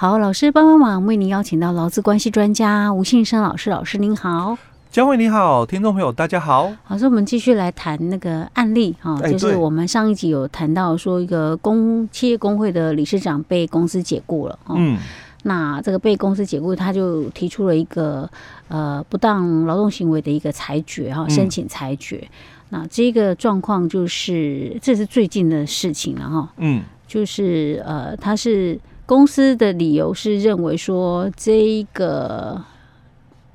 好，老师帮帮忙，为您邀请到劳资关系专家吴信生老师。老师您好，江惠你好，听众朋友大家好。老师，我们继续来谈那个案例哈，就是我们上一集有谈到说，一个工企业工会的理事长被公司解雇了。嗯，那这个被公司解雇，他就提出了一个呃不当劳动行为的一个裁决哈，申请裁决。嗯、那这个状况就是这是最近的事情了哈。嗯，就是呃，他是。公司的理由是认为说，这个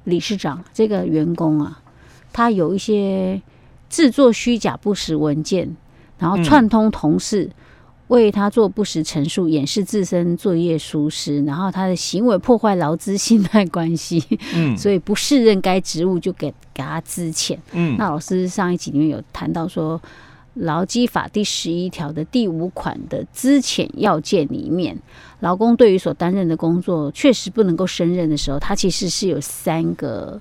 理事长这个员工啊，他有一些制作虚假不实文件，然后串通同事为他做不实陈述，掩饰自身作业疏失，然后他的行为破坏劳资信赖关系，嗯，所以不适任该职务就给给他资遣。嗯，那老师上一集里面有谈到说。劳基法第十一条的第五款的资遣要件里面，劳工对于所担任的工作确实不能够胜任的时候，他其实是有三个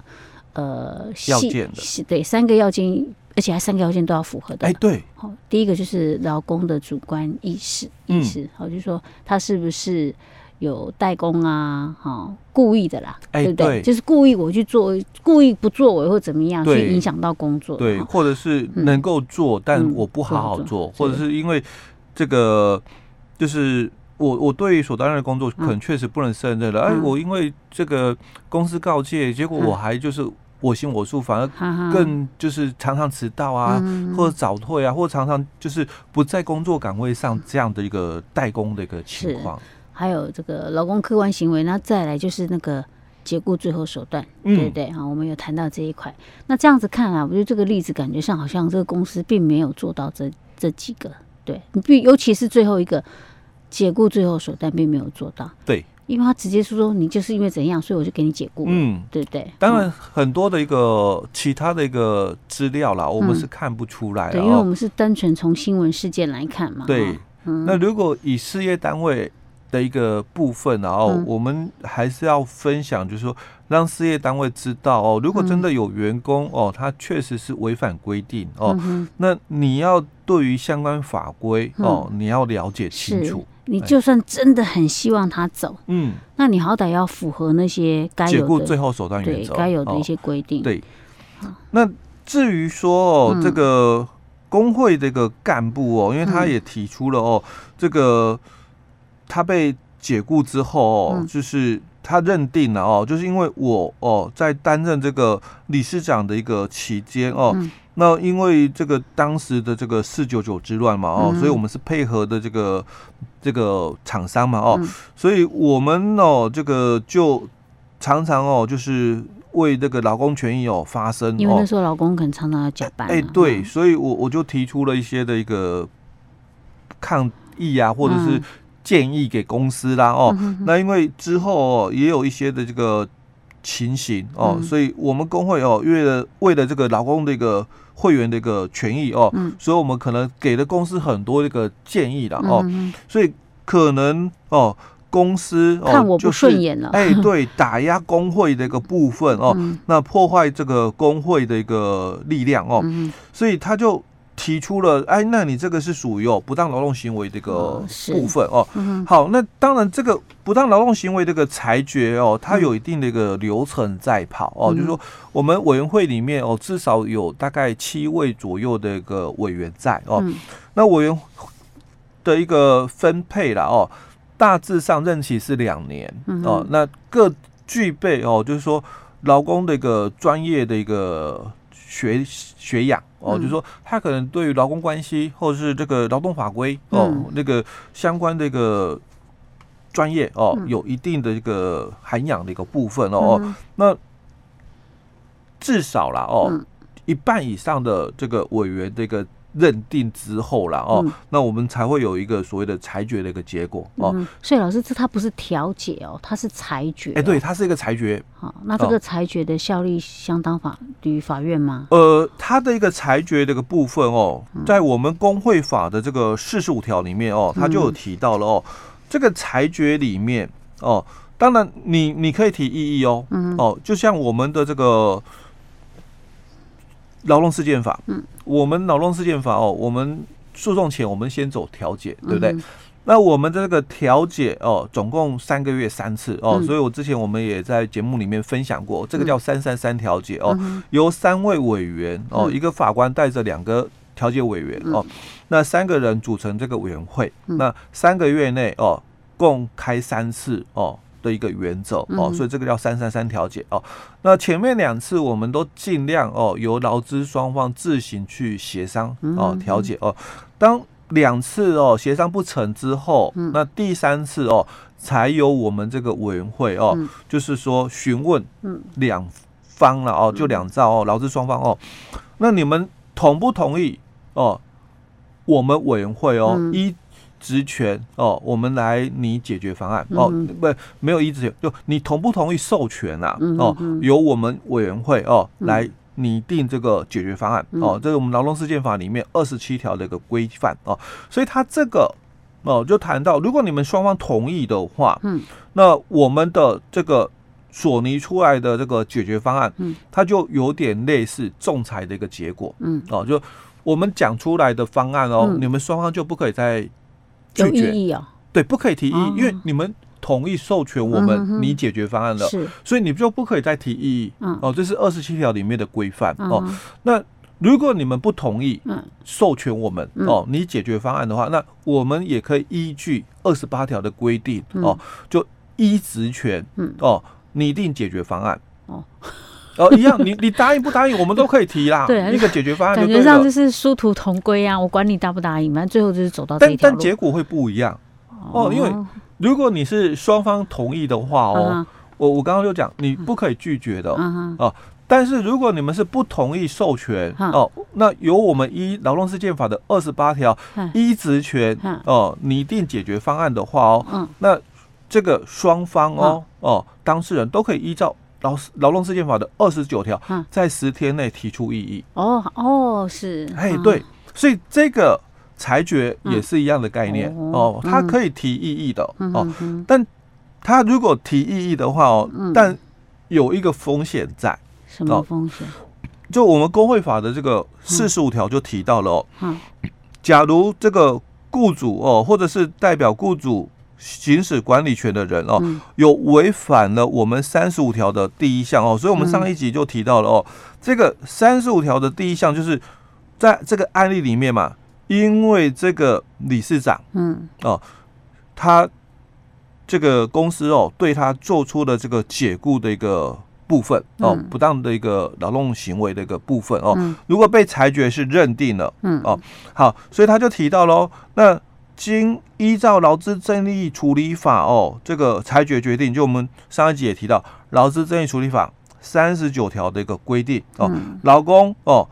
呃要件的，对，三个要件，而且还三个要件都要符合的。哎，对，好，第一个就是劳工的主观意识，意识，好，就是说他是不是。有代工啊，哈，故意的啦，欸、对不对？对，就是故意我去做，故意不作为或怎么样，去影响到工作。对，或者是能够做，嗯、但我不好好做，嗯、或者是因为这个，就是我我对于所担任的工作可能确实不能胜任了。哎、嗯，我因为这个公司告诫，结果我还就是我行我素，反而更就是常常迟到啊，嗯、或者早退啊，或者常常就是不在工作岗位上这样的一个代工的一个情况。还有这个劳工客观行为，那再来就是那个解雇最后手段，嗯、对不对？哈，我们有谈到这一块。那这样子看啊，我觉得这个例子感觉上好像这个公司并没有做到这这几个，对，你必尤其是最后一个解雇最后手段并没有做到，对，因为他直接说说你就是因为怎样，所以我就给你解雇，嗯，对不对？当然很多的一个其他的一个资料啦，我们是看不出来的、因为我们是单纯从新闻事件来看嘛，对，嗯、那如果以事业单位。的一个部分，然后我们还是要分享，就是说让事业单位知道哦，如果真的有员工哦，他确实是违反规定哦，那你要对于相关法规哦，你要了解清楚。你就算真的很希望他走，嗯，那你好歹要符合那些该有的解雇最后手段原则，该有的一些规定。对，那至于说哦，这个工会这个干部哦，因为他也提出了哦，这个。他被解雇之后哦，就是他认定了哦，就是因为我哦在担任这个理事长的一个期间哦，那因为这个当时的这个四九九之乱嘛哦，所以我们是配合的这个这个厂商嘛哦，所以我们哦这个就常常哦就是为这个劳工权益哦发声，因为那时候劳工可能常常要加班。哎，对，所以我我就提出了一些的一个抗议啊，或者是。建议给公司啦哦，那因为之后哦也有一些的这个情形哦，所以我们工会哦为了为了这个劳工的一个会员的一个权益哦，所以我们可能给了公司很多这个建议了哦，所以可能哦公司哦看我不顺眼了，哎对，打压工会的一个部分哦，那破坏这个工会的一个力量哦，所以他就。提出了，哎，那你这个是属于哦不当劳动行为这个部分哦。好，那当然这个不当劳动行为这个裁决哦，它有一定的一个流程在跑哦，就是说我们委员会里面哦，至少有大概七位左右的一个委员在哦。那委员的一个分配了哦，大致上任期是两年哦。那各具备哦，就是说劳工的一个专业的一个。学学养哦，就是说他可能对于劳工关系或者是这个劳动法规哦，那个相关的一个专业哦，有一定的一个涵养的一个部分哦。那至少啦哦，一半以上的这个委员这个。认定之后了哦，嗯、那我们才会有一个所谓的裁决的一个结果哦、嗯。所以老师，这它不是调解哦，它是裁决、哦。哎，欸、对，它是一个裁决。好，那这个裁决的效力相当法于法院吗？呃，它的一个裁决的一个部分哦，在我们工会法的这个四十五条里面哦，它就有提到了哦，嗯、这个裁决里面哦，当然你你可以提异议哦，嗯、哦，就像我们的这个。劳动事件法，嗯，我们劳动事件法哦，我们诉讼前我们先走调解，对不对？嗯、那我们的这个调解哦，总共三个月三次哦，嗯、所以我之前我们也在节目里面分享过，这个叫三三三调解哦，嗯、由三位委员哦，一个法官带着两个调解委员哦，那三个人组成这个委员会，那三个月内哦，共开三次哦的一个原则哦，所以这个叫三三三调解哦。那前面两次我们都尽量哦，由劳资双方自行去协商哦调解哦，当。两次哦，协商不成之后，嗯、那第三次哦，才由我们这个委员会哦，嗯、就是说询问两方了哦，就两造哦，劳资双方哦，那你们同不同意哦？我们委员会哦，依、嗯、职权哦，我们来拟解决方案哦，不，没有一直，就你同不同意授权啊？哦，由我们委员会哦来。拟定这个解决方案哦，这是我们劳动事件法里面二十七条的一个规范哦，所以他这个哦就谈到，如果你们双方同意的话，嗯，那我们的这个索尼出来的这个解决方案，嗯，它就有点类似仲裁的一个结果，嗯，哦，就我们讲出来的方案哦，你们双方就不可以再拒绝，对，不可以提异议，因为你们。同意授权我们拟解决方案了，是，所以你就不可以再提异议，哦，这是二十七条里面的规范哦。那如果你们不同意授权我们哦拟解决方案的话，那我们也可以依据二十八条的规定哦，就依职权哦拟定解决方案。哦哦一样，你你答应不答应，我们都可以提啦。对，一个解决方案感觉上就是殊途同归啊，我管你答不答应，反正最后就是走到。但但结果会不一样哦，因为。如果你是双方同意的话哦，我我刚刚就讲你不可以拒绝的、哦。但是如果你们是不同意授权、嗯、哦，那由我们依劳动事件法的二十八条依职权哦拟定解决方案的话哦，嗯、那这个双方哦、嗯、哦当事人都可以依照劳劳动事件法的二十九条，在十天内提出异议。哦哦是，哎对，所以这个。裁决也是一样的概念哦，他可以提异议的哦，但他如果提异议的话哦，但有一个风险在，什么风险？就我们工会法的这个四十五条就提到了哦，假如这个雇主哦，或者是代表雇主行使管理权的人哦，有违反了我们三十五条的第一项哦，所以我们上一集就提到了哦，这个三十五条的第一项就是在这个案例里面嘛。因为这个理事长，嗯，哦，他这个公司哦，对他做出了这个解雇的一个部分哦，不当的一个劳动行为的一个部分哦，如果被裁决是认定了，嗯，哦，好，所以他就提到喽，那经依照劳资争议处理法哦，这个裁决决定，就我们上一集也提到劳资争议处理法三十九条的一个规定哦，劳工哦。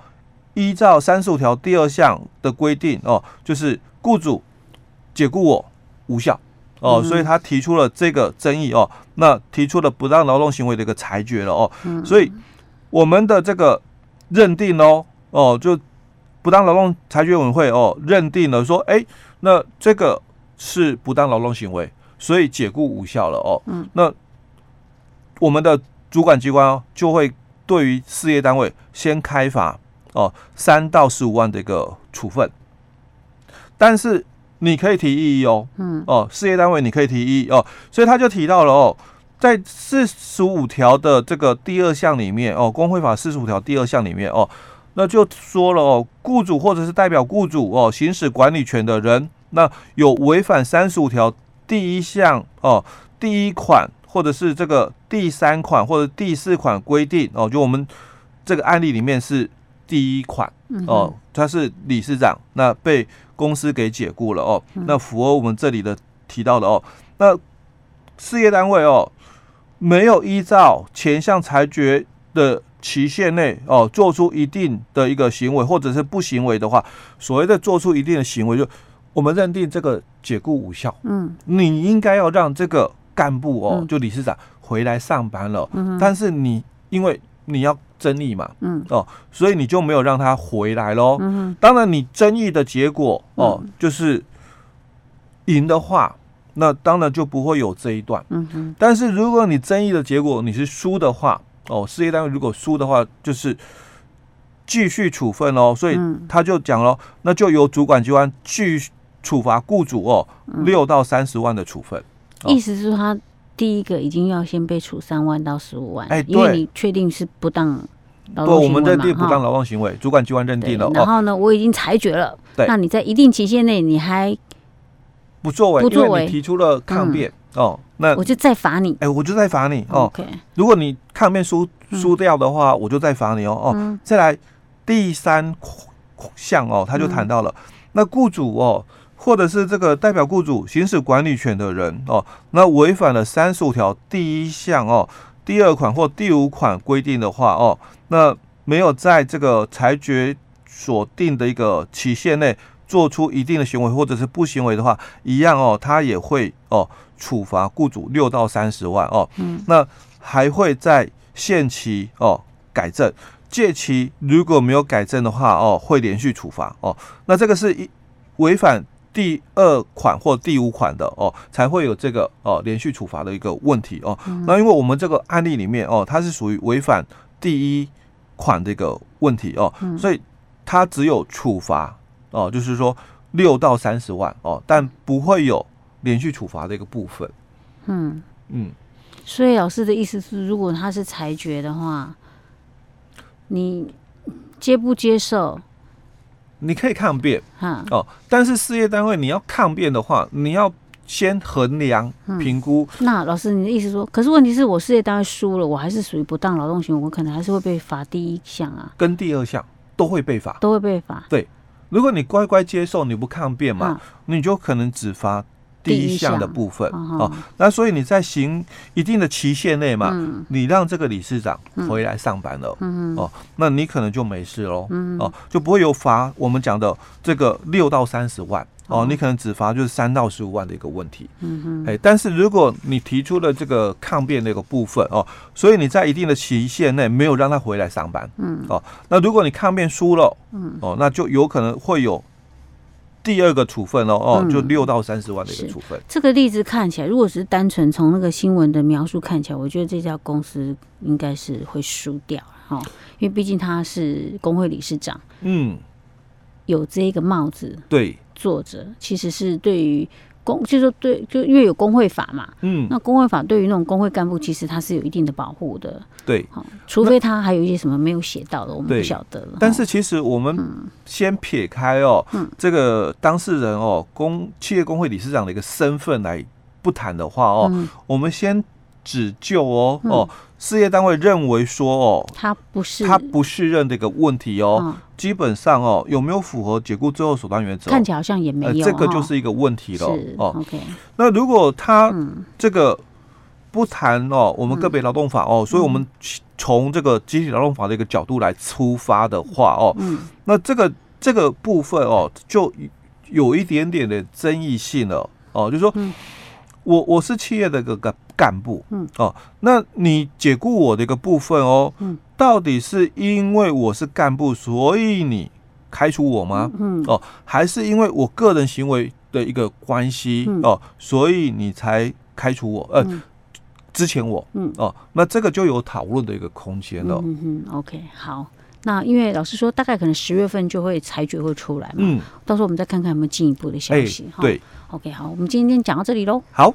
依照三十五条第二项的规定哦，就是雇主解雇我无效哦，所以他提出了这个争议哦，那提出了不当劳动行为的一个裁决了哦，所以我们的这个认定哦哦，就不当劳动裁决委员会哦认定了说，哎，那这个是不当劳动行为，所以解雇无效了哦，那我们的主管机关哦就会对于事业单位先开罚。哦，三到十五万的一个处分，但是你可以提异议哦，嗯，哦，事业单位你可以提异议哦，所以他就提到了哦，在四十五条的这个第二项里面哦，工会法四十五条第二项里面哦，那就说了哦，雇主或者是代表雇主哦行使管理权的人，那有违反三十五条第一项哦第一款或者是这个第三款或者第四款规定哦，就我们这个案例里面是。第一款哦，他是理事长，那被公司给解雇了哦，那符合我们这里的提到的哦，那事业单位哦，没有依照前项裁决的期限内哦，做出一定的一个行为或者是不行为的话，所谓的做出一定的行为，就我们认定这个解雇无效，嗯，你应该要让这个干部哦，就理事长回来上班了，嗯，但是你因为你要。争议嘛，嗯哦，所以你就没有让他回来喽。嗯，当然你争议的结果哦，就是赢的话，那当然就不会有这一段。嗯哼，但是如果你争议的结果你是输的话，哦，事业单位如果输的话，就是继续处分哦。所以他就讲了，那就由主管机关继处罚雇主哦六到三十万的处分。意思是说，他第一个已经要先被处三万到十五万，哎，因为你确定是不当？对，我们认定不当劳动行为，主管机关认定了。然后呢，我已经裁决了。对，那你在一定期限内你还不作为，不作为，提出了抗辩哦，那我就再罚你。哎，我就再罚你哦。OK，如果你抗辩输输掉的话，我就再罚你哦。哦，再来第三项哦，他就谈到了那雇主哦。或者是这个代表雇主行使管理权的人哦，那违反了三十五条第一项哦，第二款或第五款规定的话哦，那没有在这个裁决所定的一个期限内做出一定的行为或者是不行为的话，一样哦，他也会哦处罚雇主六到三十万哦，嗯，那还会在限期哦改正，借期如果没有改正的话哦，会连续处罚哦，那这个是一违反。第二款或第五款的哦，才会有这个哦连续处罚的一个问题哦。嗯、那因为我们这个案例里面哦，它是属于违反第一款的一个问题哦，嗯、所以它只有处罚哦，就是说六到三十万哦，但不会有连续处罚的一个部分。嗯嗯，所以老师的意思是，如果他是裁决的话，你接不接受？你可以抗辩，哦，但是事业单位你要抗辩的话，你要先衡量评估。那老师，你的意思说，可是问题是我事业单位输了，我还是属于不当劳动行为，我可能还是会被罚第一项啊，跟第二项都会被罚，都会被罚。对，如果你乖乖接受，你不抗辩嘛，你就可能只罚。第一项的部分哦，那所以你在行一定的期限内嘛，嗯、你让这个理事长回来上班了，嗯、哦，那你可能就没事喽，嗯、哦，就不会有罚我们讲的这个六到三十万哦，你可能只罚就是三到十五万的一个问题，嗯哼，哎，但是如果你提出了这个抗辩的一个部分哦，所以你在一定的期限内没有让他回来上班，嗯，哦，那如果你抗辩输了，嗯，哦，那就有可能会有。第二个处分哦哦，就六到三十万的一个处分。这个例子看起来，如果是单纯从那个新闻的描述看起来，我觉得这家公司应该是会输掉哦，因为毕竟他是工会理事长，嗯，有这个帽子对坐着，其实是对于。工就是说，对，就因为有工会法嘛，嗯，那工会法对于那种工会干部，其实它是有一定的保护的，对，除非他还有一些什么没有写到的，我们不晓得了。但是其实我们先撇开哦，嗯，这个当事人哦，工企业工会理事长的一个身份来不谈的话哦，我们先只就哦哦。事业单位认为说哦，他不是他不适任的一个问题哦，嗯、基本上哦，有没有符合解雇最后手段原则？看起来好像也没有，呃，这个就是一个问题了哦。OK，那如果他这个不谈哦，我们个别劳动法哦，嗯、所以我们从这个集体劳动法的一个角度来出发的话哦，嗯，那这个这个部分哦，就有一点点的争议性了哦，就是说。嗯我我是企业的个个干部，嗯哦，那你解雇我的一个部分哦，嗯，到底是因为我是干部，所以你开除我吗？嗯哦，还是因为我个人行为的一个关系、嗯、哦，所以你才开除我？呃，之前我？嗯哦，那这个就有讨论的一个空间了。嗯嗯，OK，好，那因为老师说大概可能十月份就会裁决会出来嘛，嗯，到时候我们再看看有没有进一步的消息。欸、对。OK，好，我们今天讲到这里喽。好。